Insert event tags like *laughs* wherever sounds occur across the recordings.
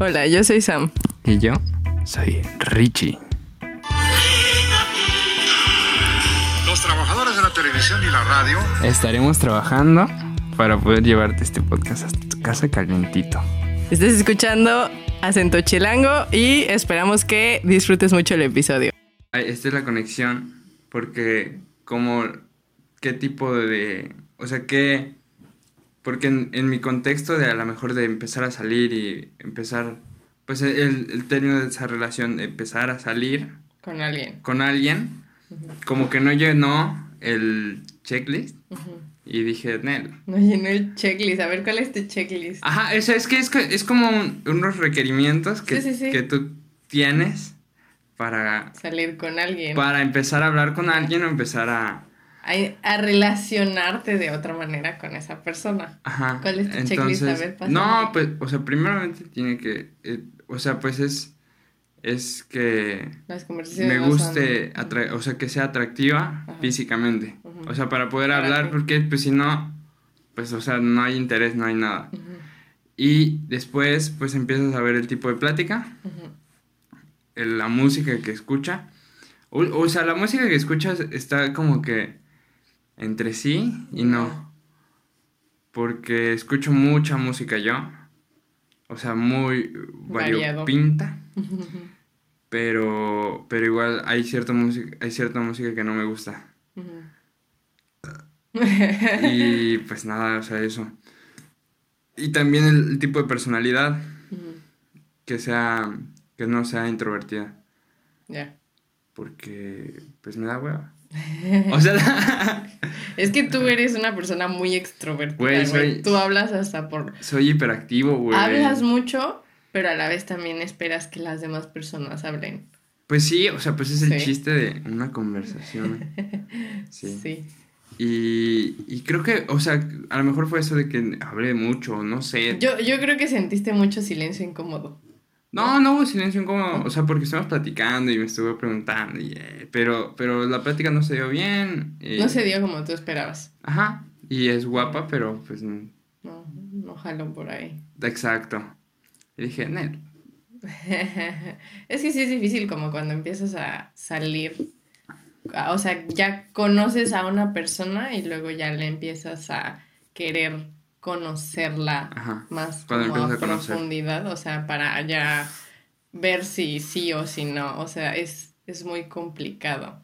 Hola, yo soy Sam. Y yo soy Richie. Los trabajadores de la televisión y la radio Estaremos trabajando para poder llevarte este podcast hasta tu casa calientito. Estás escuchando Acento Chilango y esperamos que disfrutes mucho el episodio. Ay, Esta es la conexión porque como qué tipo de... O sea, qué... Porque en, en mi contexto de a lo mejor de empezar a salir y empezar... Pues el, el término de esa relación, de empezar a salir Con alguien. con alguien, como que no llenó el checklist y dije, Nel. No llenó el checklist. A ver, ¿cuál es tu checklist? Ajá, eso es que es, es como un- unos requerimientos que, Sí, sí, sí. que tú tienes para, Salir con alguien. para empezar a hablar con alguien o empezar a... a, relacionarte de otra manera con esa persona. Ajá. ¿Cuál es tu checklist? A ver. No, pues, o sea, primeramente tiene que... eh, o sea, pues es... Es que Las conversaciones me guste, atra- o sea, que sea atractiva Ajá. físicamente. O sea, para poder Para hablar, ti. porque pues si no, pues, o sea, no hay interés, no hay nada. Y después, pues empiezas a ver el tipo de plática, la música que escucha. O, o sea, la música que escuchas está como que entre sí y no. Porque escucho mucha música yo. O sea, muy variopinta. *laughs* Pero, pero igual hay cierta música, hay cierta música que no me gusta. Y pues nada, o sea, eso. Y también el, el tipo de personalidad, que sea, que no sea introvertida, Ya. porque pues me da hueva. *laughs* O sea, *laughs* Es que tú eres una persona muy extrovertida, Güey, güey. soy- Tú hablas hasta por... soy hiperactivo, güey. Hablas mucho, pero a la vez también esperas que las demás personas hablen. Pues sí, o sea, pues es el chiste de una conversación. *laughs* Sí. Sí. Y, y creo que, o sea, a lo mejor fue eso de que hablé mucho, no sé. Yo, yo creo que sentiste mucho silencio incómodo. No, no hubo silencio incómodo, o sea, porque estuvimos platicando y me estuvo preguntando, y, eh, pero, pero la plática no se dio bien. y- No se dio como tú esperabas. Ajá, y es guapa, pero pues, mm, No, no jaló por ahí. exacto. Y dije, Nel, *laughs* es que sí es difícil como cuando empiezas a salir. O sea, ya conoces a una persona y luego ya le empiezas a querer conocerla Ajá, más como a, profundidad. O sea, para ya ver si sí o si no. O sea, es, es muy complicado.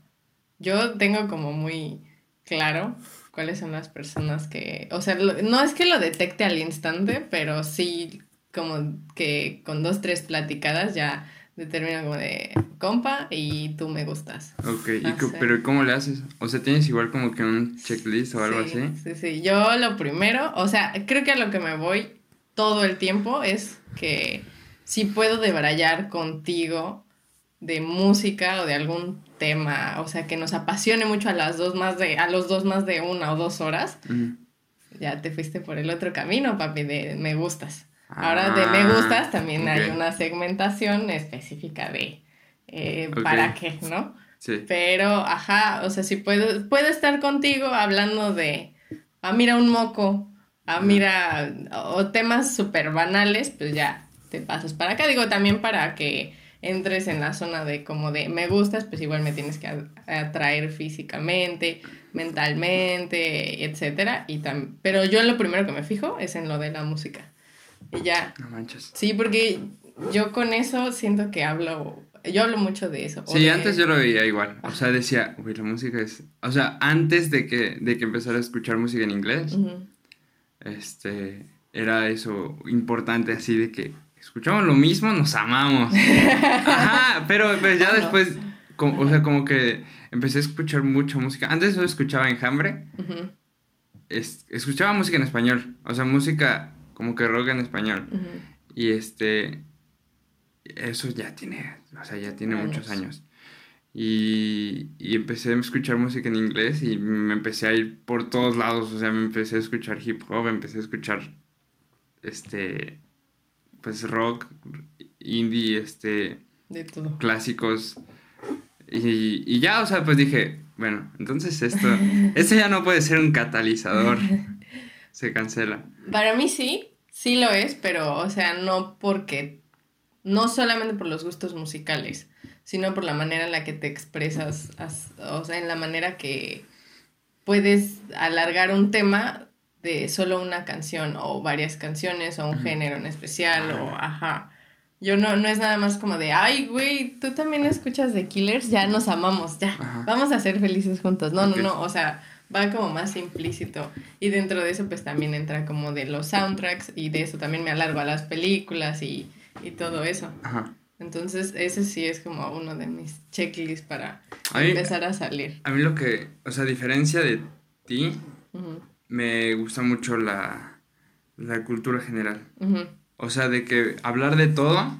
Yo tengo como muy claro cuáles son las personas que, o sea, lo- no es que lo detecte al instante, pero sí como que con dos, tres platicadas ya determino como de compa y tú me gustas. ok, ¿y pero ¿cómo le haces? O sea, ¿tienes igual como que un checklist o algo sí, así? Sí, sí, yo lo primero, o sea, creo que a lo que me voy todo el tiempo es que si puedo debrayar contigo de música o de algún tema, o sea, que nos apasione mucho a las dos más de, a los dos más de una o dos horas, ya te fuiste por el otro camino, papi, de me gustas. Ahora de me Ah, gustas también hay una segmentación específica de eh, para qué, ¿no? Sí, Pero, ajá, o sea, si puedo, puedo estar contigo hablando de, ah, mira un moco, ah, mira, o temas súper banales, pues ya te pasas para acá. Digo, también para que entres en la zona de como de me gustas, pues igual me tienes que atraer físicamente, mentalmente, etcétera. Y pero yo lo primero que me fijo es en lo de la música. Ya, no manches. sí, porque yo con eso siento que hablo, yo hablo mucho de eso. Sí, de- antes yo lo veía igual. O sea, decía, güey, la música es. O sea, antes de que, de que empezara a escuchar música en inglés, este. Era eso importante, así de que escuchamos lo mismo, nos amamos. *laughs* Ajá, pero pues ya Ah, no. después, como- o sea, como que empecé a escuchar mucha música. Antes solo escuchaba enjambre, es- escuchaba música en español, o sea, música como que rock en español. Y este, eso ya tiene, o sea, ya tiene Años. muchos años. Y, y empecé a escuchar música en inglés y me empecé a ir por todos lados, o sea, me empecé a escuchar hip hop, empecé a escuchar, este, pues rock, indie, este, De todo. clásicos. Y, y ya, o sea, pues dije, bueno, entonces esto, *laughs* esto ya no puede ser un catalizador. *laughs* Se cancela. Para mí sí, sí lo es, pero, o sea, no porque no solamente por los gustos musicales, sino por la manera en la que te expresas, o sea, en la manera que puedes alargar un tema de solo una canción o varias canciones o un género en especial o ajá. Yo no, no es nada más como de, ay, güey, tú también escuchas de Killers, ya nos amamos, ya, vamos a ser felices juntos. No, no, no, o sea, va como más implícito. Y dentro de eso, pues también entra como de los soundtracks y de eso también me alargo a las películas y, y todo eso. Ajá. Entonces, ese sí es como uno de mis checklists para empezar a salir. A mí lo que, o sea, a diferencia de ti, me gusta mucho la, la cultura general. O sea, de que hablar de todo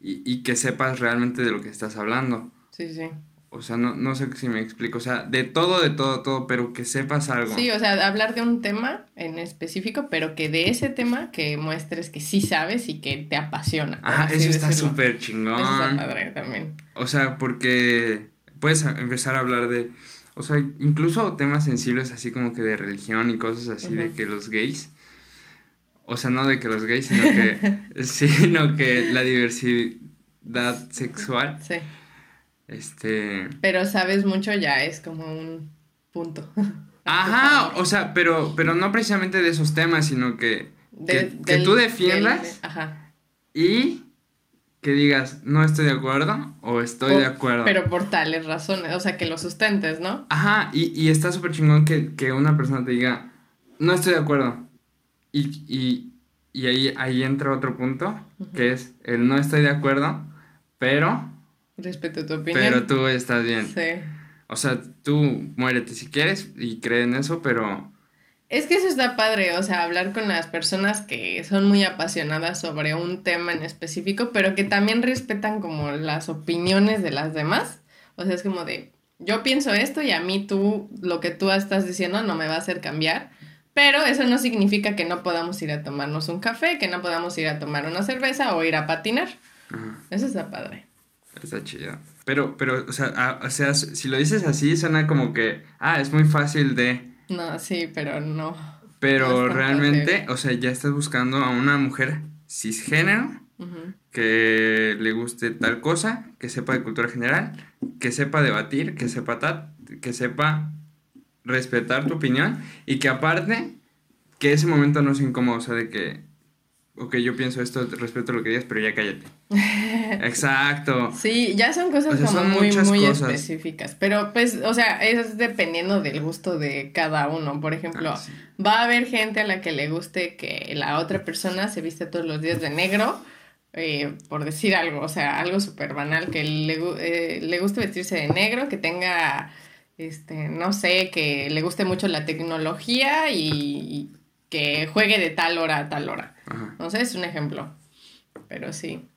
y, y, que sepas realmente de lo que estás hablando. Sí, sí. O sea, no, no sé si me explico. O sea, de todo, de todo, todo, pero que sepas algo. Sí, o sea, hablar de un tema en específico, pero que de ese tema que muestres que sí sabes y que te apasiona. Ajá, eso está súper chingón. Eso está padre también. O sea, porque puedes empezar a hablar de. O sea, incluso temas sensibles así como que de religión y cosas así, de que los gays. O sea, no de que los gays, sino que. *laughs* sino que la diversidad sexual. Sí este. Pero sabes mucho ya es como un punto. *laughs* Ajá, o sea, pero, pero no precisamente de esos temas, sino que, que, tú defiendas ajá. y que digas, no estoy de acuerdo o estoy de acuerdo. Pero por tales razones, o sea, que lo sustentes, ¿no? Ajá, y, y está súper chingón que, que, una persona te diga, no estoy de acuerdo. Y, y, y ahí, ahí entra otro punto, que es el no estoy de acuerdo, pero Respeto tu opinión. Pero tú estás bien. Sí. O sea, tú muérete si quieres y cree en eso, pero... Es que eso está padre, o sea, hablar con las personas que son muy apasionadas sobre un tema en específico, pero que también respetan como las opiniones de las demás. O sea, es como de, yo pienso esto y a mí tú, lo que tú estás diciendo no me va a hacer cambiar, pero eso no significa que no podamos ir a tomarnos un café, que no podamos ir a tomar una cerveza o ir a patinar. Eso está padre. Está chido. Pero, pero, o sea, o sea, si lo dices así, suena como que, ah, es muy fácil de... No, sí, pero no. Pero realmente, o sea, ya estás buscando a una mujer cisgénero que le guste tal cosa, que sepa de cultura general, que sepa debatir, que sepa tal, que sepa respetar tu opinión y que aparte, que ese momento no sea incómodo, o sea, de que ok, yo pienso esto, respeto lo que digas, pero ya cállate. *laughs* Exacto. Sí, ya son cosas como muy, muy específicas. Pero pues, o sea, es dependiendo del gusto de cada uno. Por ejemplo, ah, va a haber gente a la que le guste que la otra persona se viste todos los días de negro. Eh, por decir algo, o sea, algo súper banal, que le, eh, le guste vestirse de negro, que tenga, este, no sé, que le guste mucho la tecnología y que juegue de tal hora a tal hora. No sé, es un ejemplo. Pero sí.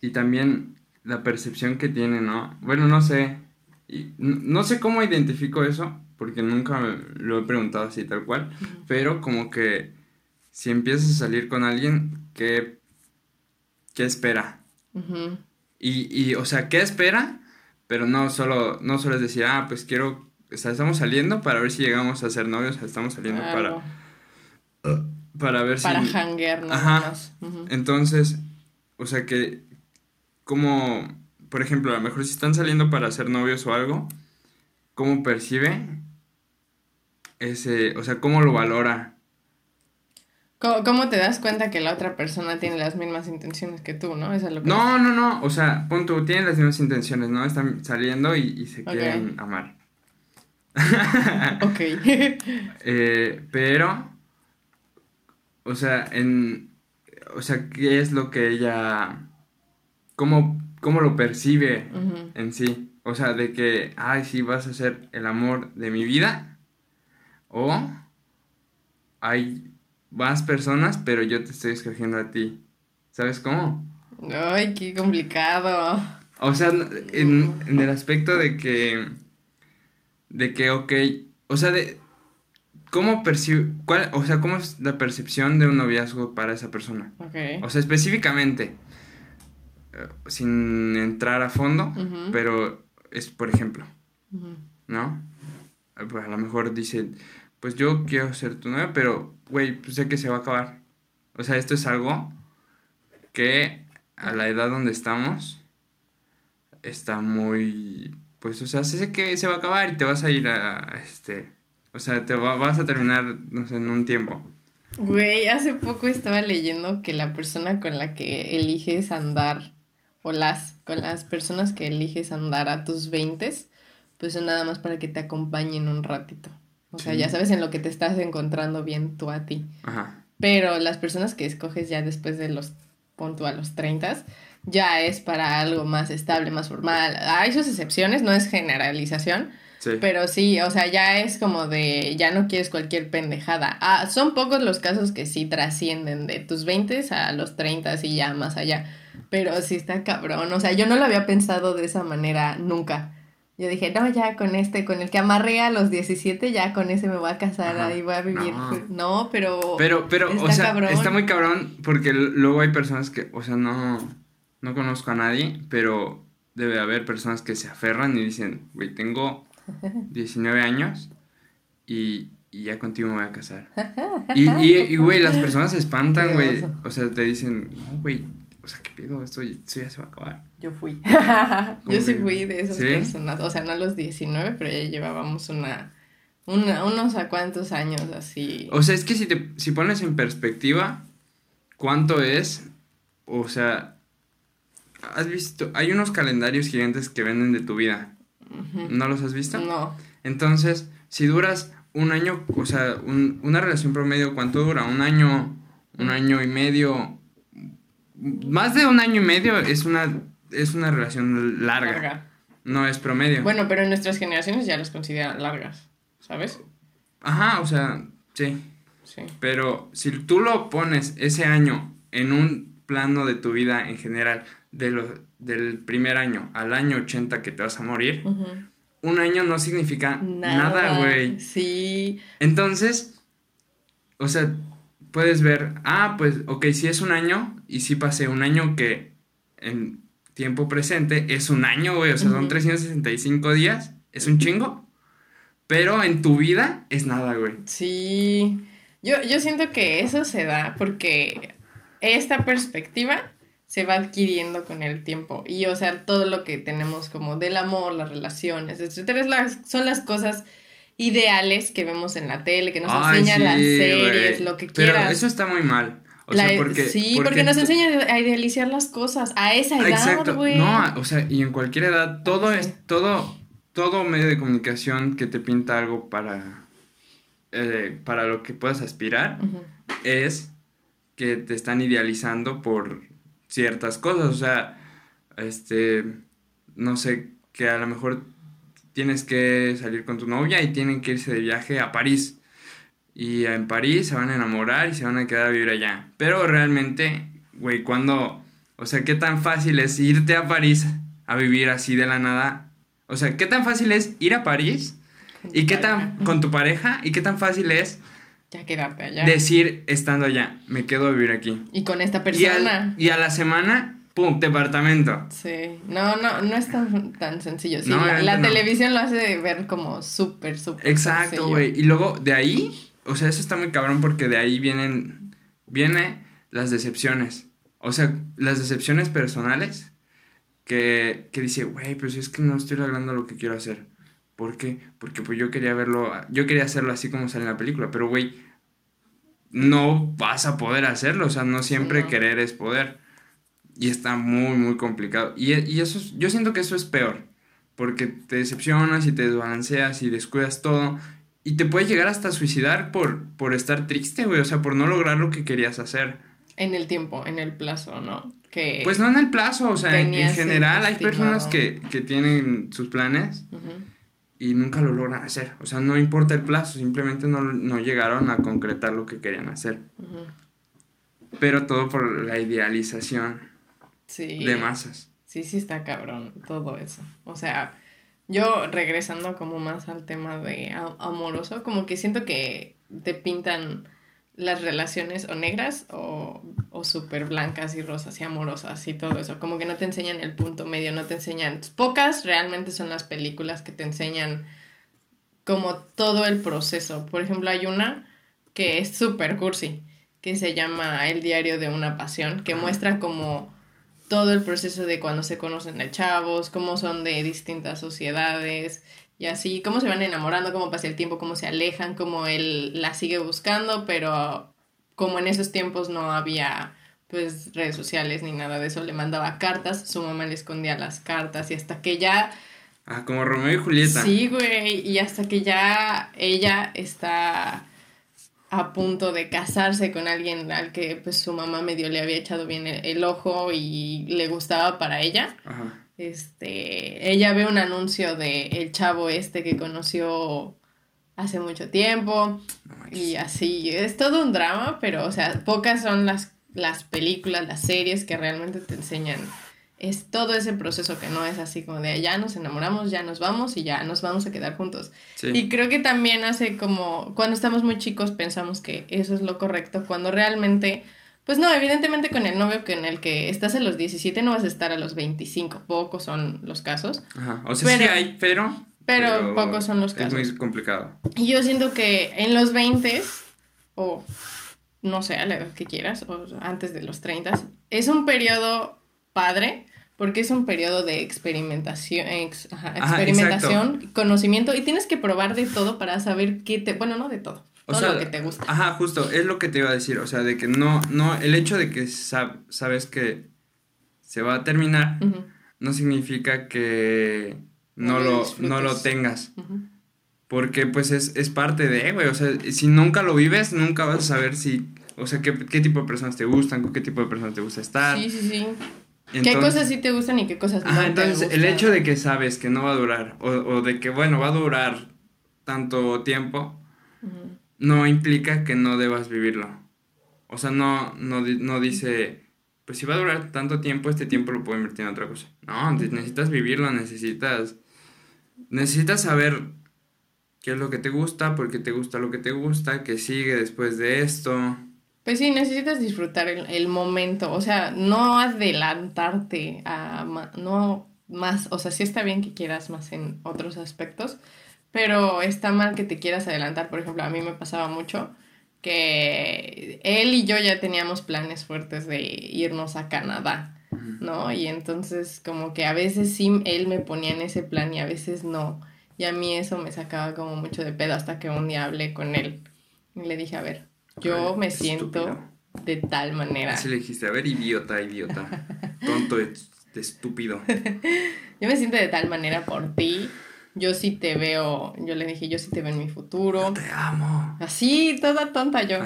Y también la percepción que tiene, ¿no? Bueno, no sé. no, sé cómo identifico eso, porque nunca lo he preguntado así tal cual. Pero como que si empiezas a salir con alguien, ¿qué, qué espera? y, y, o sea, ¿qué espera? Pero no solo, no solo es decir, ah, pues quiero, o sea, estamos saliendo para ver si llegamos a ser novios, estamos saliendo para para ver si... Para hanguear, Ajá. Entonces, o sea que, como, por ejemplo, a lo mejor si están saliendo para ser novios o algo, ¿cómo percibe ese, o sea, cómo lo valora? ¿Cómo, te das cuenta que la otra persona tiene las mismas intenciones que tú, no? lo no, no, no, o sea, punto, tienen las mismas intenciones, ¿no? Están saliendo y, se quieren amar. ok. *laughs* eh, pero o sea, en, o sea, ¿qué es lo que ella, cómo, cómo lo percibe en sí? O sea, de que, ay, sí, vas a ser el amor de mi vida. O hay más personas, pero yo te estoy escogiendo a ti. ¿Sabes cómo? Ay, qué complicado. O sea, en, en el aspecto de que, de que, ok, o sea, de, ¿Cómo percibe, cuál, o sea, cómo es la percepción de un noviazgo para esa persona? O sea, específicamente, eh, sin entrar a fondo, pero es, por ejemplo, ¿no? Pues a lo mejor dice, pues yo quiero ser tu novia, pero, güey, pues sé que se va a acabar. O sea, esto es algo que a la edad donde estamos, está muy, pues, o sea, sé que se va a acabar y te vas a ir a, este, o sea, te va- vas a terminar, no sé, en un tiempo. Güey, hace poco estaba leyendo que la persona con la que eliges andar, o las, con las personas que eliges andar a tus veintes, pues son nada más para que te acompañen un ratito. O sea, ya sabes en lo que te estás encontrando bien tú a ti. Ajá. Pero las personas que escoges ya después de los, pon tú a los 30, ya es para algo más estable, más formal. Hay sus excepciones, no es generalización, Sí. pero sí, o sea, ya es como de, ya no quieres cualquier pendejada. Ah, son pocos los casos que sí trascienden de tus 20 a los 30 y ya más allá. Pero sí está cabrón, o sea, yo no lo había pensado de esa manera nunca. Yo dije, no, ya con este, con el que amarré a los 17, ya con ese me voy a casar, Ajá, ahí voy a vivir. no. No, pero... Pero, pero, o Está sea, cabrón. está muy cabrón porque luego hay personas que, o sea, no, no conozco a nadie, pero debe haber personas que se aferran y dicen, güey, tengo 19 años y, y ya contigo me voy a casar. *laughs* Y, y, y, güey, las personas se espantan, güey. O sea, te dicen, no, güey, o sea, ¿qué pedo? Esto, esto ya se va a acabar. Yo fui. ¿Cómo *laughs* Yo sí fui de esas ¿Sí? personas. O sea, no a los 19, pero ya llevábamos una, una unos a cuantos años así. O sea, es que si te si pones en perspectiva cuánto es, o sea, has visto, hay unos calendarios gigantes que venden de tu vida. ¿No los has visto? No. Entonces, si duras un año, o sea, un- una relación promedio, ¿cuánto dura? Un año, un año y medio. Más de un año y medio es una, es una relación larga, Larga. no es promedio. Bueno, pero en nuestras generaciones ya las consideran largas. ¿Sabes? Ajá, o sea, sí. Sí. Pero si tú lo pones ese año en un plano de tu vida en general, de lo, del primer año al año 80 que te vas a morir, un año no significa nada, güey. Sí. Entonces, o sea, puedes ver, ah, pues, ok, si es un año, y si pasé un año que en tiempo presente es un año, güey, o sea, son Ujú. 365 días, es un chingo, pero en tu vida es nada, güey. Sí. Yo, yo siento que eso se da porque esta perspectiva se va adquiriendo con el tiempo. Y, o sea, todo lo que tenemos como del amor, las relaciones, etcétera, las, son las cosas ideales que vemos en la tele, que nos Ay, enseñan las series, lo que Pero quieras. eso está muy mal. O La- sea, porque... sí, porque, nos enseñan a idealizar las cosas a esa edad, güey. No, o sea, y en cualquier edad, todo Sí. es, todo, todo medio de comunicación que te pinta algo para, eh, para lo que puedas aspirar, es que te están idealizando por ciertas cosas. O sea, este, no sé, que a lo mejor tienes que salir con tu novia y tienen que irse de viaje a París. Y en París se van a enamorar y se van a quedar a vivir allá. Pero realmente, güey, cuando, o sea, ¿qué tan fácil es irte a París a vivir así de la nada? O sea, ¿qué tan fácil es ir a París? ¿Y qué tan, con tu pareja? ¿Y qué tan fácil es Ya quedarte allá. decir estando allá, me quedo a vivir aquí. Y con esta Y, persona. al- y a la semana, ¡pum! Departamento. Sí, no, no, no es tan, tan sencillo. Sí, No, la, obviamente la no. televisión lo hace ver como súper, súper Exacto, güey. Y luego de ahí, o sea, eso está muy cabrón porque de ahí vienen, viene las decepciones. O sea, las decepciones personales que, que dice, güey, pues es que no estoy logrando lo que quiero hacer. ¿Por qué? Porque pues yo quería verlo, yo quería hacerlo así como sale en la película, pero güey, no vas a poder hacerlo, o sea, no siempre no. querer es poder. Y está muy, muy complicado. Y, y eso, es- yo siento que eso es peor, porque te decepcionas y te desbalanceas y descuidas todo. Y te puedes llegar hasta suicidar por, por estar triste, güey, o sea, por no lograr lo que querías hacer. En el tiempo, en el plazo, ¿no? Que... Pues no en el plazo, o sea, en, en general hay personas que, que tienen sus planes Ujú. Y nunca lo logran hacer. O sea, no importa el plazo, simplemente no, no llegaron a concretar lo que querían hacer. Pero todo por la idealización Sí. de masas. Sí, sí está cabrón todo eso. O sea, yo regresando como más al tema de amoroso, como que siento que te pintan las relaciones o negras o, o súper blancas y rosas y amorosas y todo eso. Como que no te enseñan el punto medio, no te enseñan. Pocas realmente son las películas que te enseñan como todo el proceso. Por ejemplo, hay una que es súper cursi, que se llama El diario de una pasión, que muestra como todo el proceso de cuando se conocen de chavos, cómo son de distintas sociedades y así, cómo se van enamorando, cómo pasa el tiempo, cómo se alejan, cómo él la sigue buscando, pero como en esos tiempos no había pues redes sociales ni nada de eso, le mandaba cartas, su mamá le escondía las cartas y hasta que ya... Ah, como Romeo y Julieta. Sí, güey, y hasta que ya ella está a punto de casarse con alguien al que pues su mamá medio le había echado bien el, ojo y le gustaba para ella. Ajá. Este, ella ve un anuncio de el chavo este que conoció hace mucho tiempo y así, es todo un drama, pero o sea, pocas son las, las películas, las series que realmente te enseñan es todo ese proceso que no es así como de ya nos enamoramos, ya nos vamos y ya nos vamos a quedar juntos. Y creo que también hace como cuando estamos muy chicos pensamos que eso es lo correcto, cuando realmente, pues no, evidentemente con el novio con el que estás a los 17 no vas a estar a los 25, pocos son los casos. Ajá, o sea, sí hay, pero... Pero, pocos son los casos. Es muy complicado. Y yo siento que en los 20 o no sé, a la edad que quieras, o antes de los 30, es un periodo padre porque es un periodo de experimentación, experimentación, conocimiento y tienes que probar de todo para saber qué te, bueno, no de todo, todo lo que te gusta. Ajá, justo, es lo que te iba a decir, o sea, de que no, no, el hecho de que sabes que se va a terminar no significa que no, lo, no lo tengas. Porque pues es, es parte de, güey, o sea, si nunca lo vives, nunca vas a saber si, o sea, qué, qué tipo de personas te gustan, con qué tipo de personas te gusta estar. Sí, sí, sí. ¿Qué cosas sí te gustan y qué cosas no? entonces, el hecho de que sabes que no va a durar, o, de que, bueno, va a durar tanto tiempo, no implica que no debas vivirlo. O sea, no, no, no dice, pues si va a durar tanto tiempo, este tiempo lo puedo invertir en otra cosa. No, necesitas vivirlo, necesitas, necesitas saber qué es lo que te gusta, por qué te gusta lo que te gusta, qué sigue después de esto. Pues sí, necesitas disfrutar el, momento, o sea, no adelantarte a no más, o sea, sí está bien que quieras más en otros aspectos, pero está mal que te quieras adelantar, por ejemplo, a mí me pasaba mucho que él y yo ya teníamos planes fuertes de irnos a Canadá, ¿no? Y entonces como que a veces sí él me ponía en ese plan y a veces no. Y a mí eso me sacaba como mucho de pedo hasta que un día hablé con él y le dije, a ver, yo me siento de tal manera. Así le dijiste, a ver, idiota, idiota. *laughs* Tonto, estúpido. yo me siento de tal manera por ti. Yo sí te veo, yo le dije, yo sí te veo en mi futuro. te amo. Así, toda tonta yo.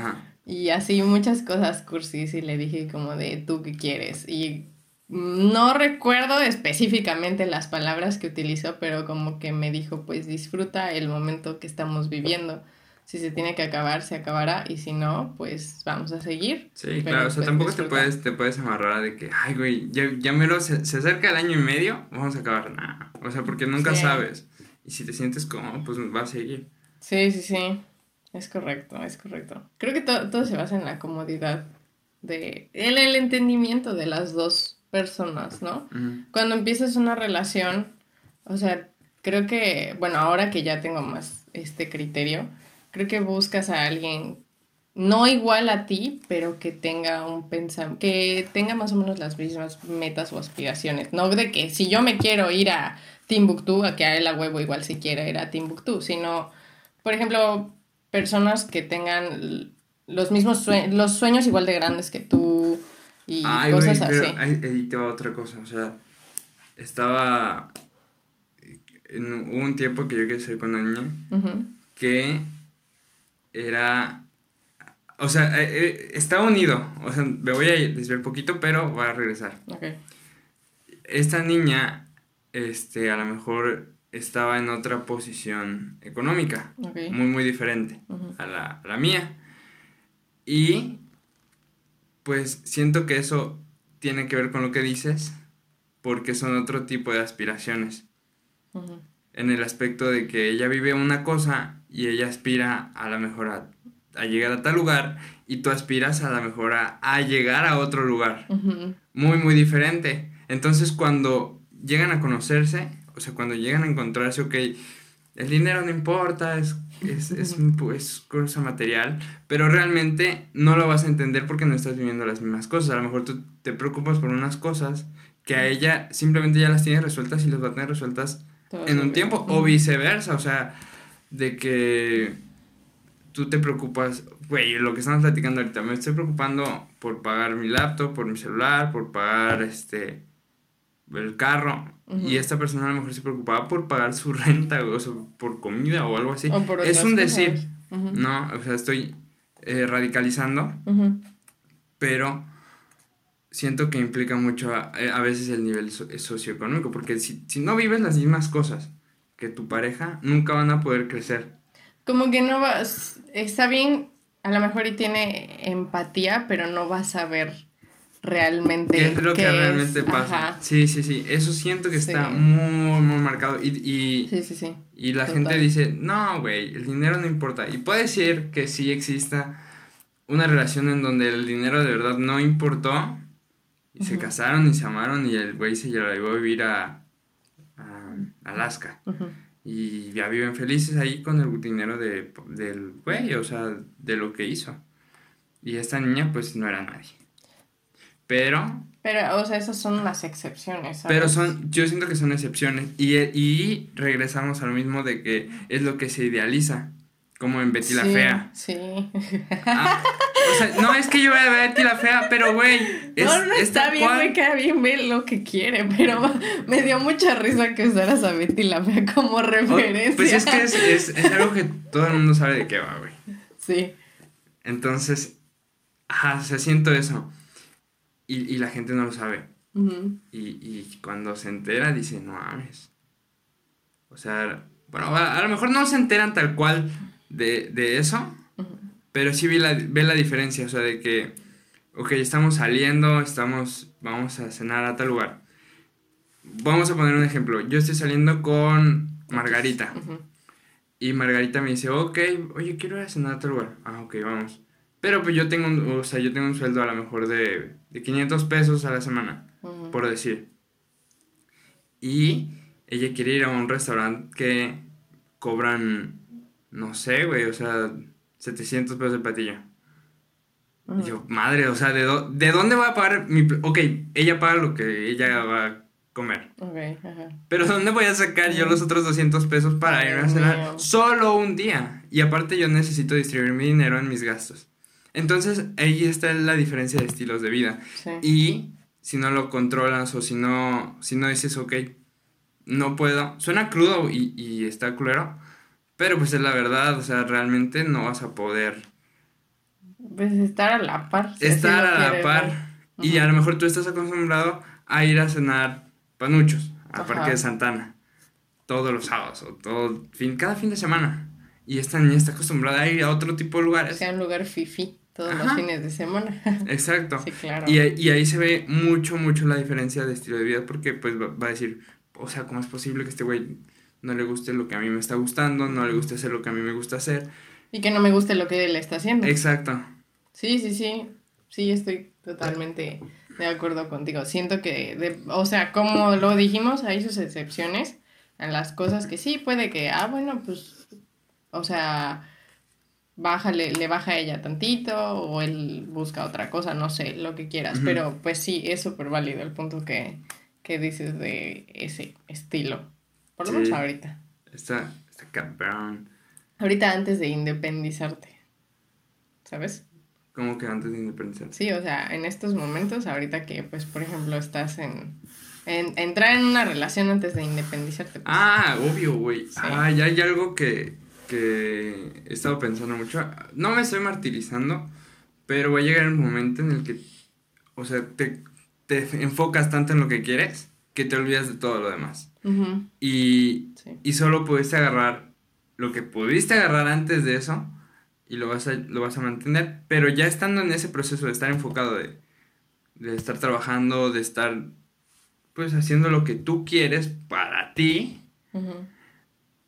Y así muchas cosas cursis y le dije como de tú qué quieres. Y no recuerdo específicamente las palabras que utilizó, pero como que me dijo, pues disfruta el momento que estamos viviendo si se tiene que acabar, se acabará, y si no, pues vamos a seguir. Sí, claro, o sea, pues, tampoco te puedes, te puedes amarrar de que, ay, güey, ya, ya me lo, se, se, acerca el año y medio, vamos a acabar, nada, o sea, porque nunca sabes, y si te sientes cómodo, pues va a seguir. Sí, sí, sí, es correcto, es correcto. Creo que todo se basa en la comodidad, de, en el entendimiento de las dos personas, ¿no? Cuando empiezas una relación, o sea, creo que, bueno, ahora que ya tengo más este criterio, creo que buscas a alguien no igual a ti, pero que tenga un pensamiento, que tenga más o menos las mismas metas o aspiraciones. No de que si yo me quiero ir a Timbuktu, a que a él a huevo igual si quiera ir a Timbuktu, sino, por ejemplo, personas que tengan los mismos sueños, los sueños igual de grandes que tú y cosas así. ahí, te va otra cosa, o sea, estaba en un tiempo que yo quería ser con una niña que era... O sea, eh, eh, está unido. O sea, me voy a desviar poquito, pero va a regresar. Esta niña, este, a lo mejor estaba en otra posición económica. Muy, muy diferente a, la, a la mía. Y pues siento que eso tiene que ver con lo que dices, porque son otro tipo de aspiraciones. En el aspecto de que ella vive una cosa y ella aspira a la mejor a, llegar a tal lugar y tú aspiras a la mejor a, llegar a otro lugar. Muy, muy diferente. Entonces cuando llegan a conocerse, o sea, cuando llegan a encontrarse, ok, el dinero no importa, es, es, es, es, cosa material, pero realmente no lo vas a entender porque no estás viviendo las mismas cosas. A lo mejor tú te preocupas por unas cosas que a ella simplemente ya las tiene resueltas y las va a tener resueltas Todo en un tiempo o viceversa, o sea, de que tú te preocupas, güey, lo que estamos platicando ahorita, me estoy preocupando por pagar mi laptop, por mi celular, por pagar este el carro y esta persona a lo mejor se preocupaba por pagar su *laughs* renta, o sea, por comida o algo así. O por es un decir, no, o sea, estoy eh, radicalizando, pero siento que implica mucho a, eh, a veces el nivel so- socioeconómico, porque si, si no vives las mismas cosas que tu pareja, nunca van a poder crecer. Como que no vas, está bien, a lo mejor y tiene empatía, pero no vas a ver realmente ¿Qué es lo que realmente es. pasa? Ajá. Sí, sí, sí, eso siento que está Sí. muy, muy marcado. Y, y, Sí, sí, sí. y la Total. gente dice, no, güey, el dinero no importa. Y puede ser que sí exista una relación en donde el dinero de verdad no importó. Y se casaron y se amaron y el güey se llevó a vivir a, a Alaska. Y ya viven felices ahí con el dinero de, del güey, o sea, de lo que hizo. Y esta niña pues no era nadie. Pero, Pero, o sea, esas son las excepciones. ¿sabes? pero son, yo siento que son excepciones. Y, y regresamos a lo mismo de que es lo que se idealiza, como en Betty la Fea. Sí. Ah, o sea, no es que yo vea Betty la Fea, pero güey, es, no, no es está bien, cual. me cae bien, ve lo que quiere, pero *laughs* me dio mucha risa que usaras a Betty la Fea como O- referencia. Pues es que es, es, es algo que todo el mundo sabe de qué va, güey. Sí. Entonces, ajá, o sea, siento eso. Y, y la gente no lo sabe. Ujú. Y, y cuando se entera, dice, no mames. O sea, bueno, a, a lo mejor no se enteran tal cual de, de eso, Ujú. pero sí ve la, ve la diferencia, o sea, de que, ok, estamos saliendo, estamos, vamos a cenar a tal lugar. Vamos a poner un ejemplo. Yo estoy saliendo con Margarita. Ujú. Y Margarita me dice, ok, oye, quiero ir a cenar a tal lugar. Ah, ok, vamos. Pero pues yo tengo un, o sea, yo tengo un sueldo a lo mejor de, de 500 pesos a la semana, por decir. Y ella quiere ir a un restaurante que cobran, no sé, güey, o sea, 700 pesos de platillo. Y yo, madre, o sea, ¿de, dó- ¿de dónde voy a pagar mi... Ok, ella paga lo que ella va a comer. Ok, ajá. Pero ¿dónde voy a sacar yo los otros 200 pesos para Ay, irme a cenar? Solo un día. Y aparte yo necesito distribuir mi dinero en mis gastos. Entonces ahí está la diferencia de estilos de vida. Sí. Y si no lo controlas o si no, si no dices, ok, no puedo. Suena crudo y, y está culero. Pero pues es la verdad, o sea, realmente no vas a poder Pues estar a la par. si estar a la par. ver. Y a lo mejor tú estás acostumbrado a ir a cenar panuchos a Ajá. Parque de Santana todos los sábados o todo fin, cada fin de semana. Y esta niña está acostumbrada a ir a otro tipo de O lugares. sea, un lugar fifi todos los fines de semana. *laughs* Exacto. sí, claro. Y, ahí- y ahí se ve mucho, mucho la diferencia de estilo de vida porque pues va, va a decir, o sea, ¿cómo es posible que este güey no le guste lo que a mí me está gustando, no le guste hacer lo que a mí me gusta hacer? Y que no me guste lo que él está haciendo. Exacto. Sí, sí, sí. Sí, estoy totalmente de acuerdo contigo. Siento que, de- o sea, como lo dijimos, hay sus excepciones en las cosas que sí puede que, ah, bueno, pues, o sea, bájale, le baja a ella tantito o él busca otra cosa, no sé, lo que quieras. Pero pues sí, es súper válido el punto que, que dices de ese estilo. Por lo menos ahorita. Está, está cabrón. Ahorita antes de independizarte. ¿Sabes? Como que antes de independizarse. Sí, o sea, en estos momentos, ahorita que, pues, por ejemplo, estás en, en entrar en una relación antes de independizarte. pues, Ah, obvio, güey. Sí. Ah, ya hay algo que, que he estado pensando mucho. No me estoy martirizando, pero va a llegar el momento en el que, o sea, te, te enfocas tanto en lo que quieres que te olvidas de todo lo demás. Y, sí. y solo pudiste agarrar lo que pudiste agarrar antes de eso y lo vas a, lo vas a mantener. Pero ya estando en ese proceso de estar enfocado, de, de estar trabajando, de estar pues haciendo lo que tú quieres para ti,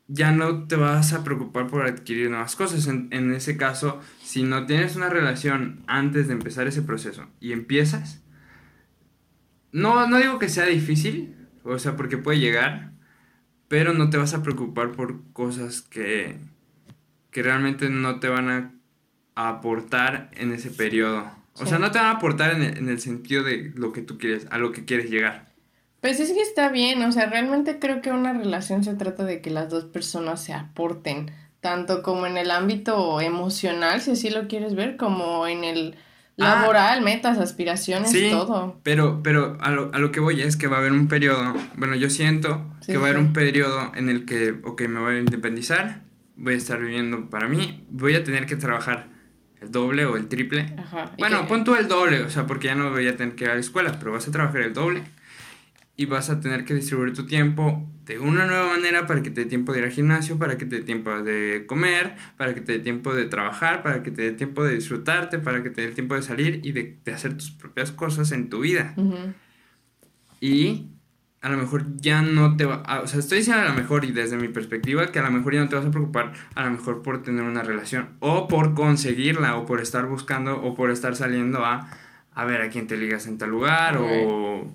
ya no te vas a preocupar por adquirir nuevas cosas. En, en ese caso, si no tienes una relación antes de empezar ese proceso y empiezas, no, no digo que sea difícil, o sea, porque puede llegar, pero no te vas a preocupar por cosas que, que realmente no te van a, a aportar en ese periodo O Sí. sea, no te van a aportar en el, en el sentido de lo que tú quieres, a lo que quieres llegar. Pues es que está bien, o sea, realmente creo que una relación se trata de que las dos personas se aporten, tanto como en el ámbito emocional, si así lo quieres ver, como en el Ah. laboral, metas, aspiraciones, Sí, todo. pero, pero a lo, a lo que voy es que va a haber un periodo, bueno, yo siento Sí, que va a haber un periodo en el que, ok, me voy a independizar, voy a estar viviendo para mí, voy a tener que trabajar el doble o el triple. Ajá. Bueno, pon tú el doble, o sea, porque ya no voy a tener que ir a la escuela, pero vas a trabajar el doble y vas a tener que distribuir tu tiempo de una nueva manera para que te dé tiempo de ir al gimnasio, para que te dé tiempo de comer, para que te dé tiempo de trabajar, para que te dé tiempo de disfrutarte, para que te dé tiempo de salir y de, de hacer tus propias cosas en tu vida. Y a lo mejor ya no te va, a- o sea, estoy diciendo a lo mejor y desde mi perspectiva que a lo mejor ya no te vas a preocupar a lo mejor por tener una relación o por conseguirla o por estar buscando o por estar saliendo a a ver a quién te ligas en tal lugar o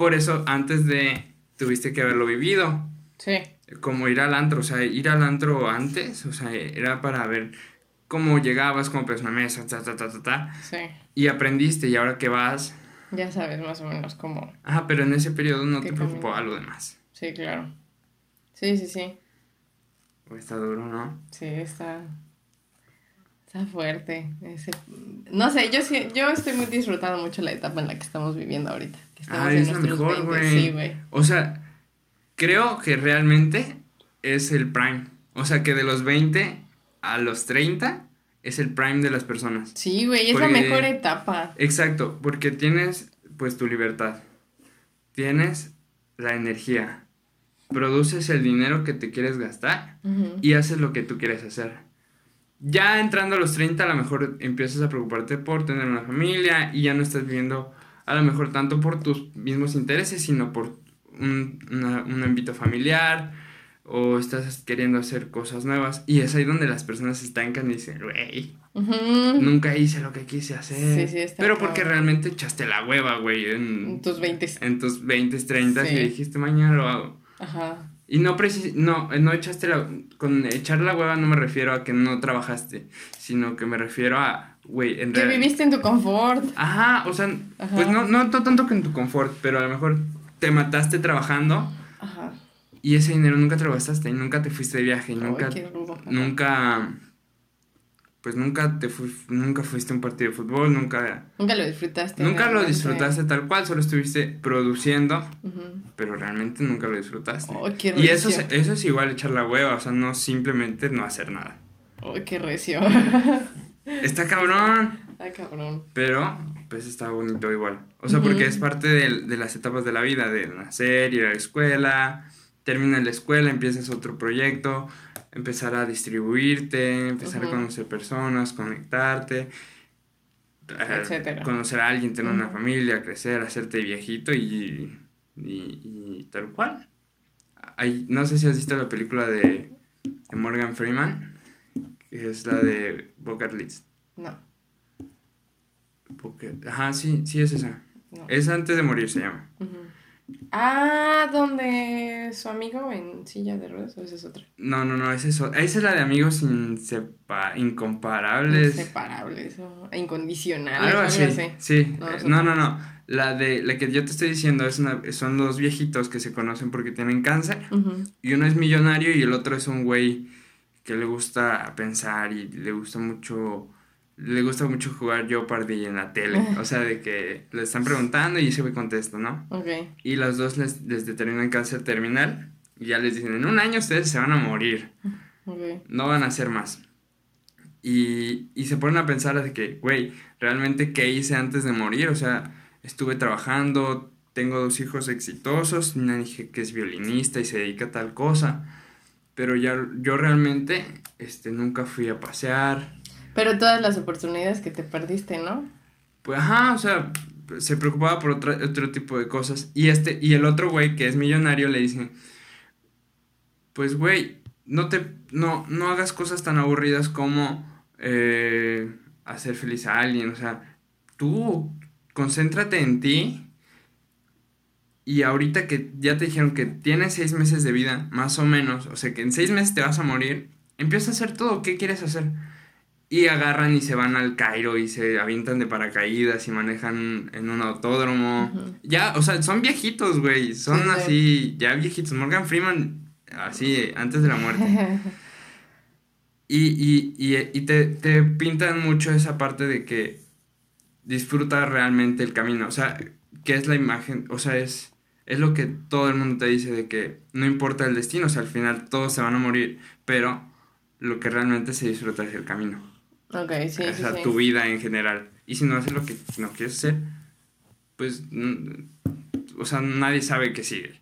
por eso antes de tuviste que haberlo vivido Sí, como ir al antro, o sea, ir al antro antes, o sea, era para ver cómo llegabas, cómo pones una mesa, ta, ta, ta, ta, ta, sí. y aprendiste, y ahora que vas, Ya sabes más o menos cómo. ajá, pero en ese periodo no ¿Qué te preocupó algo demás. Sí, claro. Sí, sí, sí. O está duro, ¿no? Sí, está. Está fuerte. Ese... No sé, yo sí, yo estoy muy disfrutando mucho la etapa en la que estamos viviendo ahorita. Que estamos Ay, en es la mejor, 20, güey. Sí, güey. O sea, creo que realmente es el prime. O sea, que de los 20 a los 30 es el prime de las personas. Sí, güey, es la mejor etapa. Exacto, porque tienes pues tu libertad. Tienes la energía. Produces el dinero que te quieres gastar y haces lo que tú quieres hacer. Ya entrando a los 30 a lo mejor empiezas a preocuparte por tener una familia y ya no estás viviendo a lo mejor tanto por tus mismos intereses, sino por un, una- un ámbito familiar o estás queriendo hacer cosas nuevas y es ahí donde las personas se estancan y dicen, güey, nunca hice lo que quise hacer. Sí, sí, está Pero porque realmente echaste la hueva, güey, En en, tus 20. en tus 20, 30 Sí. y dijiste, mañana lo hago. Ajá. Y no precis no, no echaste la, con echar la hueva no me refiero a que no trabajaste, sino que me refiero a, güey, en Que real- viviste en tu confort. Ajá, o sea, Ajá. pues no, no to- tanto que en tu confort, pero a lo mejor te mataste trabajando Ajá. y ese dinero nunca te lo gastaste y nunca te fuiste de viaje y nunca, nunca, pues nunca te fui, nunca fuiste a un partido de fútbol, nunca, Nunca lo disfrutaste. nunca lo disfrutaste tal cual, solo estuviste produciendo, pero realmente nunca lo disfrutaste. Ay, qué y eso, es- eso es igual echar la hueva, o sea, no simplemente no hacer nada. Ay, qué recio. *laughs* Está cabrón, Ay, cabrón. pero pues está bonito igual. O sea, porque es parte de, de las etapas de la vida, de nacer, ir a la escuela, terminas la escuela, empiezas otro proyecto, empezar a distribuirte, empezar a conocer personas, conectarte, eh, Etcétera. conocer a alguien, tener una familia, crecer, hacerte viejito y, y, y tal cual. Hay, no sé si has visto la película de, de Morgan Freeman, que es la de Bucket List. No, Bucket- Ajá, sí, sí es esa. no. Es antes de morir se llama. Ujú. Ah, donde su amigo en silla de ruedas, o esa es otra. No, no, no, es eso. Esa es la de amigos insepa- incomparables. Inseparables o incondicionales. Algo así. Sí. No, eh, No, no. no. La de la que yo te estoy diciendo es una, son dos viejitos que se conocen porque tienen cáncer. Y uno es millonario y el otro es un güey que le gusta pensar y le gusta mucho. Le gusta mucho jugar Jeopardy en la tele. *laughs* O sea, de que le están preguntando y ese güey contesta, ¿no? Ok. Y los dos les, les determinan cáncer terminal. Y ya les dicen, en un año ustedes se van a morir. *laughs* Ok. No van a hacer más. Y, y se ponen a pensar de que, güey, ¿realmente qué hice antes de morir? O sea, estuve trabajando, tengo dos hijos exitosos, una hija que es violinista y se dedica a tal cosa. Pero ya, yo realmente este, nunca fui a pasear. Pero todas las oportunidades que te perdiste, ¿no? Pues, ajá, o sea, se preocupaba por otra- otro tipo de cosas. Y este, y el otro güey que es millonario le dice, pues güey, no te, no, no hagas cosas tan aburridas como eh, hacer feliz a alguien. O sea, tú concéntrate en ti. Y ahorita que ya te dijeron que tienes seis meses de vida, más o menos, o sea que en seis meses te vas a morir, empieza a hacer todo. ¿Qué quieres hacer? Y agarran y se van al Cairo y se avientan de paracaídas y manejan en un autódromo. Ya, o sea, son viejitos, güey. Son Sí, sí. así, ya viejitos. Morgan Freeman, así, antes de la muerte. *laughs* Y, y, y, y te, te pintan mucho esa parte de que disfruta realmente el camino. O sea, que es la imagen, o sea, es, es lo que todo el mundo te dice de que no importa el destino, o sea, al final todos se van a morir, pero lo que realmente se disfruta es el camino. Ok, sí, o sea, sí. tu vida en general. Y si no haces lo que no quieres hacer, pues, o sea, nadie sabe que sigue.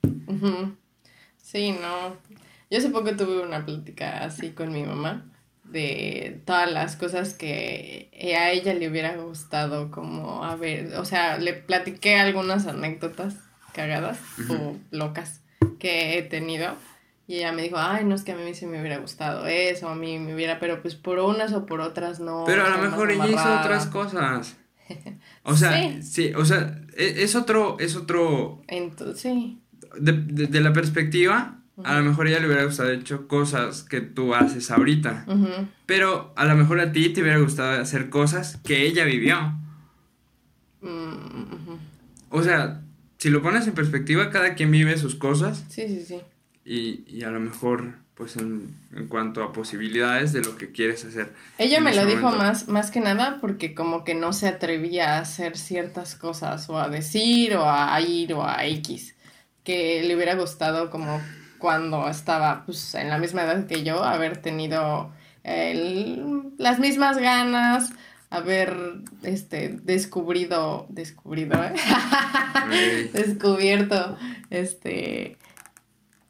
Sí, no. Yo hace poco tuve una plática así con mi mamá de todas las cosas que a ella le hubiera gustado como a ver, o sea, le platiqué algunas anécdotas cagadas o locas que he tenido y ella me dijo, ay, no es que a mí sí me hubiera gustado eso, a mí me hubiera, pero pues por unas o por otras no. Pero a lo mejor ella hizo amarrada". otras cosas. *laughs* O sea, Sí. sí, o sea, e- es otro, es otro, Entonces, sí. de, de- de la perspectiva, a lo mejor ella le hubiera gustado hecho cosas que tú haces ahorita. Pero a lo mejor a ti te hubiera gustado hacer cosas que ella vivió. Mm. O sea, si lo pones en perspectiva, cada quien vive sus cosas Sí, sí, sí. Y, y a lo mejor, pues en, en cuanto a posibilidades de lo que quieres hacer. Ella me lo dijo más, más que nada porque como que no se atrevía a hacer ciertas cosas o a decir o a ir o a X que le hubiera gustado como cuando estaba pues en la misma edad que yo haber tenido el- las mismas ganas haber este descubrido descubrido ¿eh? *laughs* Descubierto este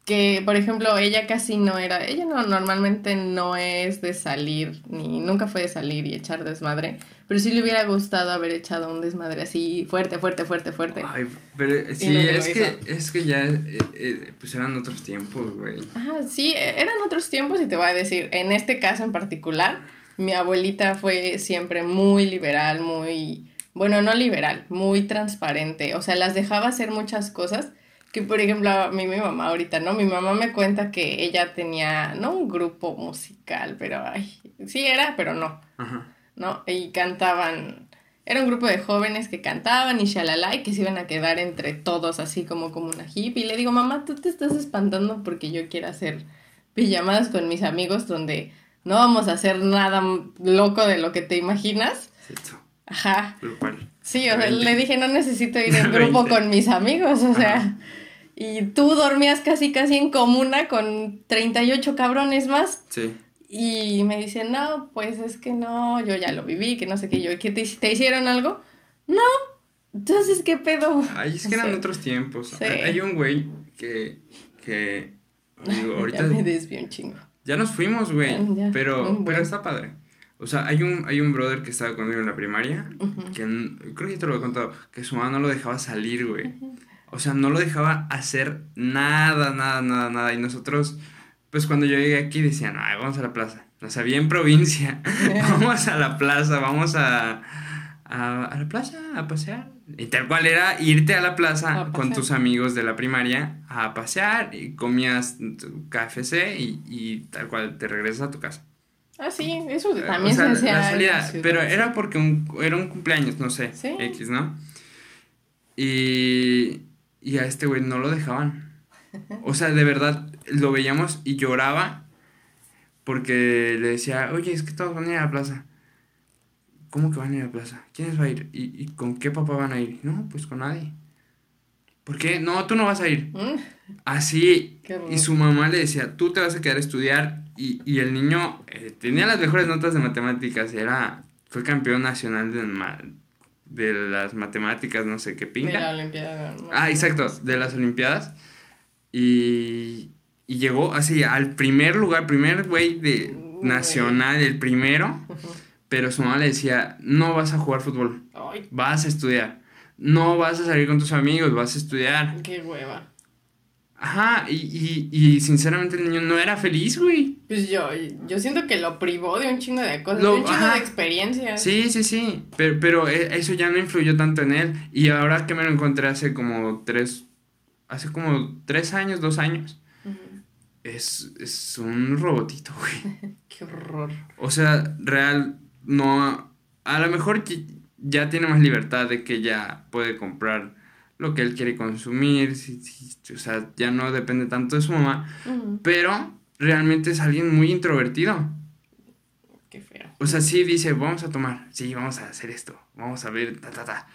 que por ejemplo ella casi no era ella no normalmente no es de salir ni nunca fue de salir y echar desmadre pero sí le hubiera gustado haber echado un desmadre así fuerte fuerte fuerte fuerte Ay, pero sí, no es que, es que ya, eh, eh, pues eran otros tiempos, güey. Ajá, sí e- eran otros tiempos y te voy a decir en este caso en particular mi abuelita fue siempre muy liberal muy bueno no liberal muy transparente o sea las dejaba hacer muchas cosas que por ejemplo a mí mi mamá ahorita, ¿no? Mi mamá me cuenta que ella tenía, no un grupo musical, pero ay, sí era, pero no, Ajá. ¿no? Y cantaban, era un grupo de jóvenes que cantaban y shalala y que se iban a quedar entre todos así como como una hippie. Y le digo, mamá, tú te estás espantando porque yo quiero hacer pijamadas con mis amigos donde no vamos a hacer nada loco de lo que te imaginas. Cierto. Ajá. Grupal. Sí, o sea, le dije, no necesito ir en *laughs* grupo con mis amigos, o sea. Ajá. Y tú dormías casi casi en comuna con 38 cabrones más. Sí. Y me dicen, no, pues es que no, yo ya lo viví, que no sé qué, yo, ¿qué te, te hicieron algo? No, entonces, ¿qué pedo? Ay, es que eran *laughs* Sí. otros tiempos. Sí. Hay un güey que, que, digo, *laughs* ahorita Ya me desvió un chingo. ya nos fuimos, güey, Ya, pero, pero está padre. O sea, hay un, hay un brother que estaba conmigo en la primaria, que n- creo que te lo he contado, que su mamá no lo dejaba salir, güey. O sea, no lo dejaba hacer nada, nada, nada, nada. Y nosotros, pues cuando yo llegué aquí decían, ay, vamos a la plaza. O sea, bien provincia. *laughs* *laughs* vamos a la plaza, vamos a, a, a la plaza a pasear. Y tal cual era irte a la plaza A con tus amigos de la primaria a pasear y comías tu KFC y, y tal cual te regresas a tu casa. Ah, sí, eso Eh, también o sea, se hacía la en salida, ciudad. pero era porque un, era un cumpleaños, no sé, Sí. X, ¿no? Y, y a este güey no lo dejaban. O sea, de verdad, lo veíamos y lloraba porque le decía, oye, es que todos van a ir a la plaza. ¿Cómo que van a ir a la plaza? ¿Quiénes va a ir? ¿Y, y con qué papá van a ir? No, pues con nadie. ¿Por qué? No, tú no vas a ir. Mm, Así. Y su mamá le decía, tú te vas a quedar a estudiar. Y, y el niño eh, tenía las mejores notas de matemáticas. Era, fue campeón nacional de, de las matemáticas, no sé qué de la pinga. Olimpiada. Ah, exacto, de las Olimpiadas. Y, y llegó así al primer lugar, primer güey de Uy. nacional, el primero. Pero su mamá le decía, no vas a jugar fútbol, Ay, vas a estudiar. No vas a salir con tus amigos, vas a estudiar. qué hueva. Ajá, y, y, y sinceramente el niño no era feliz, güey. Pues yo, yo siento que lo privó de un chingo de cosas, Lo- de un chingo ajá. de experiencias. Sí, sí, sí, pero, pero e- eso ya no influyó tanto en él. Y ahora que me lo encontré hace como tres, hace como tres años, dos años, es, es un robotito, güey. *laughs* Qué horror. O sea, real, no, a lo mejor ya tiene más libertad de que ya puede comprar lo que él quiere consumir, si- si- o sea, ya no depende tanto de su mamá, pero realmente es alguien muy introvertido. Qué feo. O sea, sí dice, vamos a tomar, sí, vamos a hacer esto, vamos a ver, ta, ta, ta.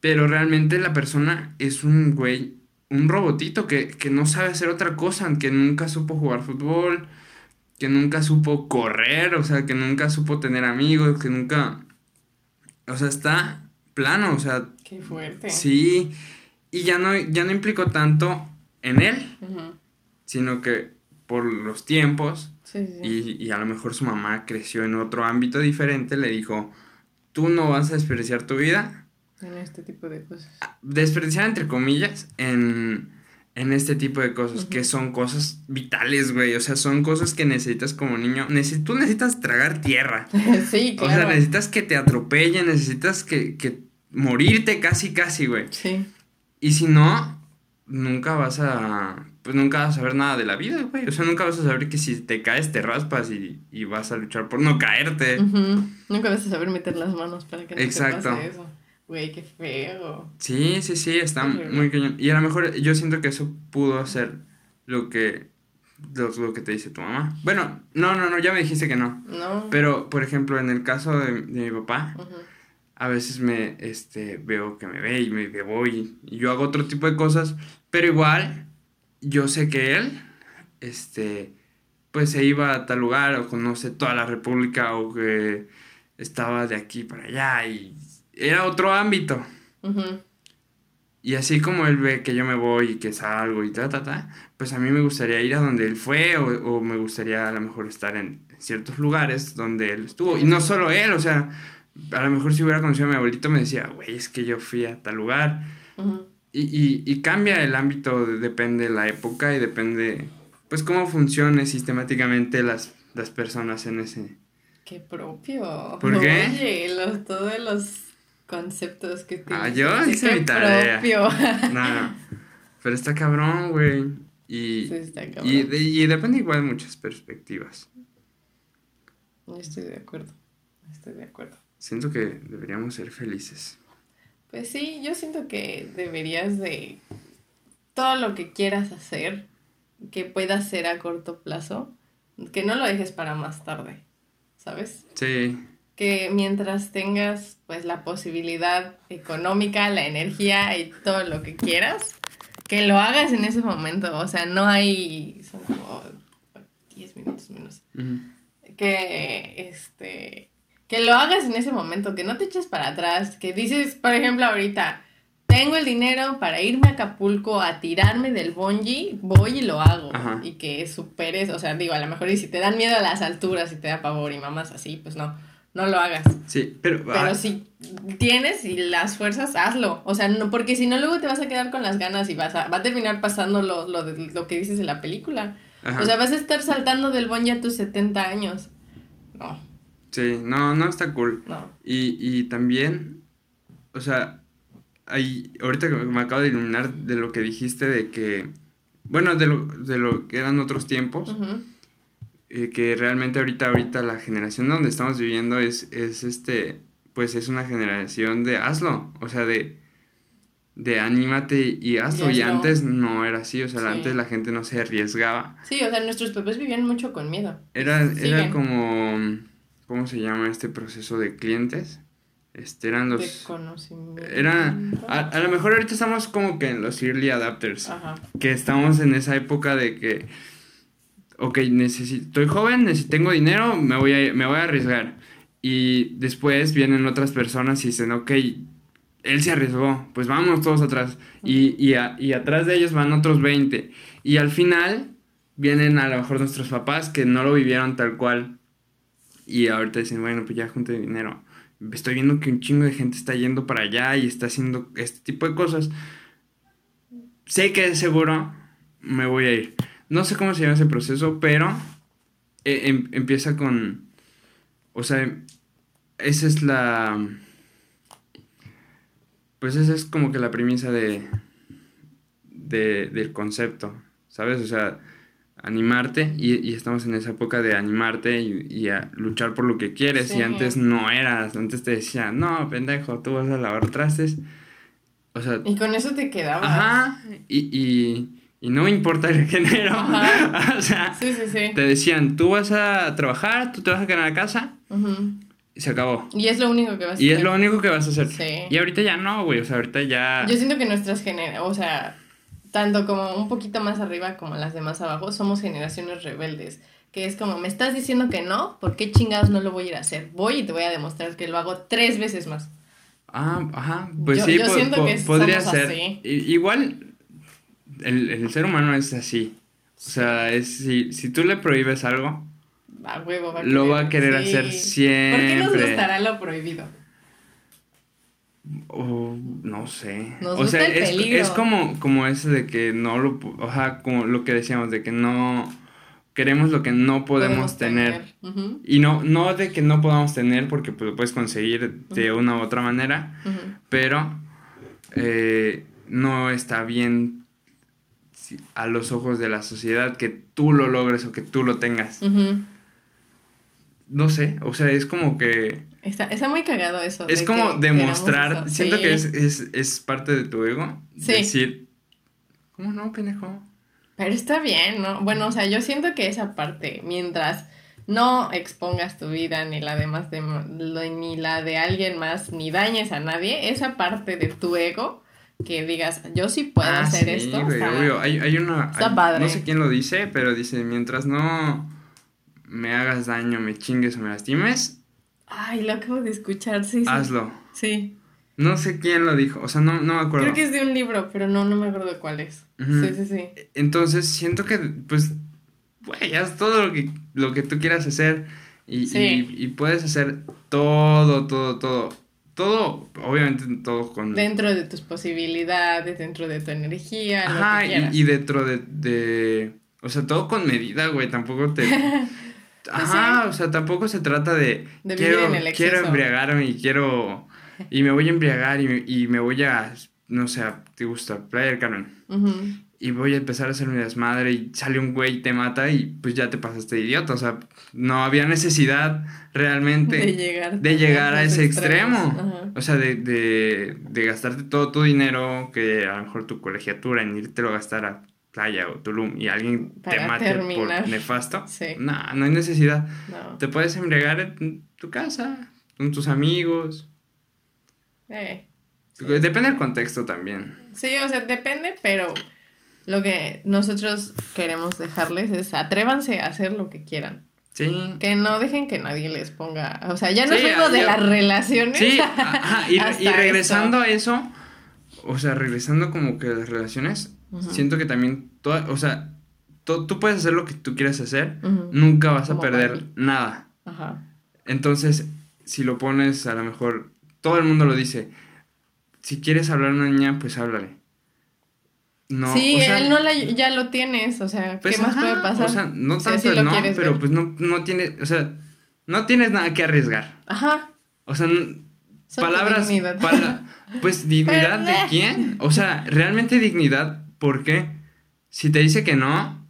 Pero realmente la persona es un güey, un robotito que, que no sabe hacer otra cosa, que nunca supo jugar fútbol, que nunca supo correr, o sea, que nunca supo tener amigos, que nunca... O sea, está plano, o sea, Qué fuerte. sí. Y ya no, ya no implicó tanto en él, sino que por los tiempos Sí, sí. y, y a lo mejor su mamá creció en otro ámbito diferente, le dijo, tú no vas a desperdiciar tu vida, En este tipo de cosas. desperdiciar entre comillas, en, en este tipo de cosas, que son cosas vitales, güey, o sea, son cosas que necesitas como niño, tú necesitas tragar tierra, *laughs* sí, o sea, claro. necesitas que te atropellen, necesitas que, que morirte casi, casi, güey, Sí. Y si no, nunca vas a. Pues nunca vas a saber nada de la vida, güey. O sea, nunca vas a saber que si te caes te raspas y, y vas a luchar por no caerte. Ujú. Nunca vas a saber meter las manos para que no Exacto. te pase eso. Güey, qué feo. Sí, sí, sí, está muy cañón. Y a lo mejor yo siento que eso pudo ser lo que. Lo, lo que te dice tu mamá. Bueno, no, no, no, ya me dijiste que no. No. Pero, por ejemplo, en el caso de, de mi papá, Ujú. A veces me este veo que me ve y me que voy y yo hago otro tipo de cosas pero igual yo sé que él este pues se iba a tal lugar o conoce toda la república o que estaba de aquí para allá y era otro ámbito Ujú. y así como él ve que yo me voy y que salgo y ta ta ta pues a mí me gustaría ir a donde él fue o, o me gustaría a lo mejor estar en ciertos lugares donde él estuvo y no solo él o sea a lo mejor si hubiera conocido a mi abuelito me decía, güey, es que yo fui a tal lugar. Y, y, y cambia el ámbito, de- depende de la época y depende, pues, cómo funcionen sistemáticamente las, las personas en ese... Qué propio. ¿Por qué? Oye, los, todos los conceptos que tienes. Ah, yo hice mi tarea. propio. *laughs* No, no. Pero está cabrón, güey. Y, Sí, está cabrón. y, y depende igual de muchas perspectivas. Estoy de acuerdo. Estoy de acuerdo. Siento que deberíamos ser felices. Pues sí, yo siento que deberías de todo lo que quieras hacer, que puedas hacer a corto plazo, que no lo dejes para más tarde, ¿sabes? Sí, Que mientras tengas pues la posibilidad económica, la energía y todo lo que quieras, que lo hagas en ese momento, o sea, no hay son como 10 minutos menos que este que lo hagas en ese momento, que no te eches para atrás, que dices, por ejemplo, ahorita tengo el dinero para irme a Acapulco a tirarme del bungee, voy y lo hago Ajá. y que superes, o sea, digo, a lo mejor y si te dan miedo a las alturas y te da pavor y mamás así, pues no, no lo hagas. sí, pero... Pero ah, si tienes y las fuerzas, hazlo. O sea, no, porque si no, luego te vas a quedar con las ganas y vas a, va a terminar pasando lo, lo, de- lo que dices en la película. ajá. O sea, vas a estar saltando del bungee a tus 70 años. No, Sí, no, no está cool. no. Y, y también, o sea, hay, ahorita que me acabo de iluminar de lo que dijiste de que, bueno, de lo, de lo que eran otros tiempos, eh, que realmente ahorita, ahorita la generación donde estamos viviendo es, es este, pues es una generación de hazlo, o sea, de, de anímate y hazlo. Y antes no era así, o sea, Sí. antes la gente no se arriesgaba. Sí, o sea, nuestros papás vivían mucho con miedo. Era, era como, ¿cómo se llama este proceso de clientes? Este, eran los... De conocimiento. Era, a, a lo mejor ahorita estamos como que en los early adapters, Ajá. que estamos en esa época de que, ok, necesito, estoy joven, necesito, tengo dinero, me voy, a, me voy a arriesgar. Y después vienen otras personas y dicen, ok, él se arriesgó, pues vamos todos atrás. Y, y, a- y atrás de ellos van otros 20. Y al final vienen a lo mejor nuestros papás que no lo vivieron tal cual. Y ahorita dicen, bueno, pues ya junté dinero. Estoy viendo que un chingo de gente está yendo para allá y está haciendo este tipo de cosas. Sé que es seguro me voy a ir. No sé cómo se llama ese proceso, pero eh, em- empieza con... O sea, esa es la... Pues esa es como que la premisa de, de, del concepto, ¿sabes? O sea, animarte y, y estamos en esa época de animarte y, y a luchar por lo que quieres Sí. y antes no eras, antes te decían, no, pendejo, tú vas a lavar trastes. O sea, Y con eso te quedabas. ajá, y, y, y no importa el *laughs* género. *laughs* O sea, Sí, sí, te decían, tú vas a trabajar, tú te vas a quedar en la casa Ujú. y se acabó. Y es lo único que vas a Y es hacer. lo único que vas a hacer. Y ahorita ya no, güey, o sea, ahorita ya... Yo siento que nuestras generaciones, o sea, tanto como un poquito más arriba como las de más abajo, somos generaciones rebeldes. Que es como, me estás diciendo que no, ¿por qué chingados no lo voy a ir a hacer? Voy y te voy a demostrar que lo hago tres veces más. Ah, ajá, pues Yo- sí, yo po- siento po- que podría somos ser. así. Igual, el, el ser humano es así. O sea, es si, si tú le prohíbes algo, A huevo, va a Lo querer. va a querer hacer ¿Por qué nos siempre. gustará lo prohibido? No sé. Nos o sea, es, como, como eso de que no lo, o sea, como lo que decíamos, de que no queremos lo que no podemos, tener. Y no, no de que no podamos tener, porque pues, lo puedes conseguir de una u otra manera, pero eh, no está bien a los ojos de la sociedad que tú lo logres o que tú lo tengas. No sé, o sea, es como que... Está, está muy cagado eso. Es de como demostrar, siento Sí. que es, es, es parte de tu ego. Sí. Decir, ¿cómo no, pendejo? Pero está bien, ¿no? Bueno, o sea, yo siento que esa parte, mientras no expongas tu vida ni la de más de ni la de alguien más, ni dañes a nadie, esa parte de tu ego que digas, yo sí puedo Ah, hacer sí, esto. güey, está- obvio. Hay, hay una... está hay- padre. No sé quién lo dice, pero dice, mientras no me hagas daño, me chingues o me lastimes, Ay, lo acabo de escuchar, sí, sí. hazlo. Sí. No sé quién lo dijo, o sea, no, no me acuerdo. Creo que es de un libro, pero no, no me acuerdo cuál es. Sí, sí, sí. Entonces siento que, pues, güey, haz todo lo que, lo que tú quieras hacer y, Sí. y, y puedes hacer todo, todo, todo. Todo, obviamente todo con... Dentro de tus posibilidades, dentro de tu energía, lo Ajá, que y, y dentro de, de... O sea, todo con medida, güey, tampoco te... *laughs* Ajá, o sea, tampoco se trata de... De quiero, en el quiero embriagarme y quiero... Y me voy a embriagar y me, y me voy a... No sé, te gusta, Playa del Carmen. Y voy a empezar a hacer mi desmadre y sale un güey y te mata y pues ya te pasaste de idiota. O sea, no había necesidad realmente De llegar, de llegar a ese extremos. extremo. Ajá. O sea, de, de, de gastarte todo tu dinero, que a lo mejor tu colegiatura, en irte lo a gastar a playa o Tulum y alguien te Para mate terminar. por nefasto. Sí. No, no hay necesidad. No. Te puedes embriagar en tu casa, con tus amigos. Eh, Depende del contexto también. Sí, o sea, depende, pero lo que nosotros queremos dejarles es atrévanse a hacer lo que quieran. Sí. Que no dejen que nadie les ponga. O sea, ya no Sí, fuimos de ya- las relaciones. Sí, ajá, y, *laughs* y regresando esto. a eso, o sea, regresando como que a las relaciones, Siento que también, toda, o sea, to- tú puedes hacer lo que tú quieras hacer, nunca vas a perder nada. Ajá. Entonces, si lo pones, a lo mejor, todo el mundo lo dice, si quieres hablar a una niña, pues háblale. No, sí, o sea, él no la, ya lo tienes, o sea, pues, ¿qué más ajá, puede pasar? O sea, no tanto lo no, pero ver. pues no, no tiene, o sea, no tienes nada que arriesgar. Ajá. O sea, palabras. dignidad. pala- pues *laughs* dignidad de quién? O sea, realmente dignidad, porque si te dice que no,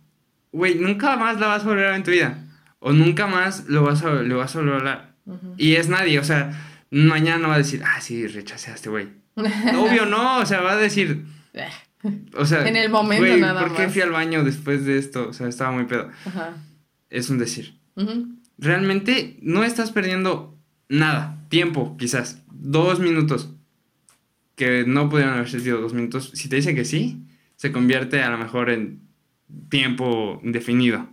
güey, nunca más la vas a volver a ver en tu vida. O nunca más lo vas a, le vas a volver a hablar. Ujú. Y es nadie, o sea, mañana no va a decir, ah, sí, rechacé a este güey. *laughs* Obvio no, o sea, va a decir, o sea, En el momento güey, nada ¿por qué más. fui al baño después de esto? O sea, estaba muy pedo. Ajá. Es un decir. Ujú. Realmente no estás perdiendo nada. Tiempo, quizás. Dos minutos. Que no pudieron haber sido dos minutos. Si te dice que sí, se convierte a lo mejor en tiempo indefinido.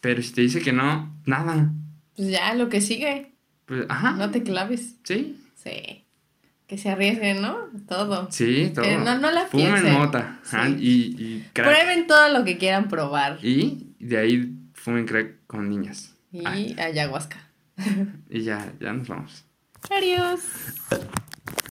Pero si te dice que no, nada. Pues ya, lo que sigue. Pues, ajá. No te claves. Sí, Sí. Que se arriesguen, ¿no? Todo. sí, todo. Que no- no la Fumen piensen. mota. y, y crack. Prueben todo lo que quieran probar. Y de ahí fumen crack con niñas. Y Ah, ayahuasca. y ya, ya nos vamos. Adiós.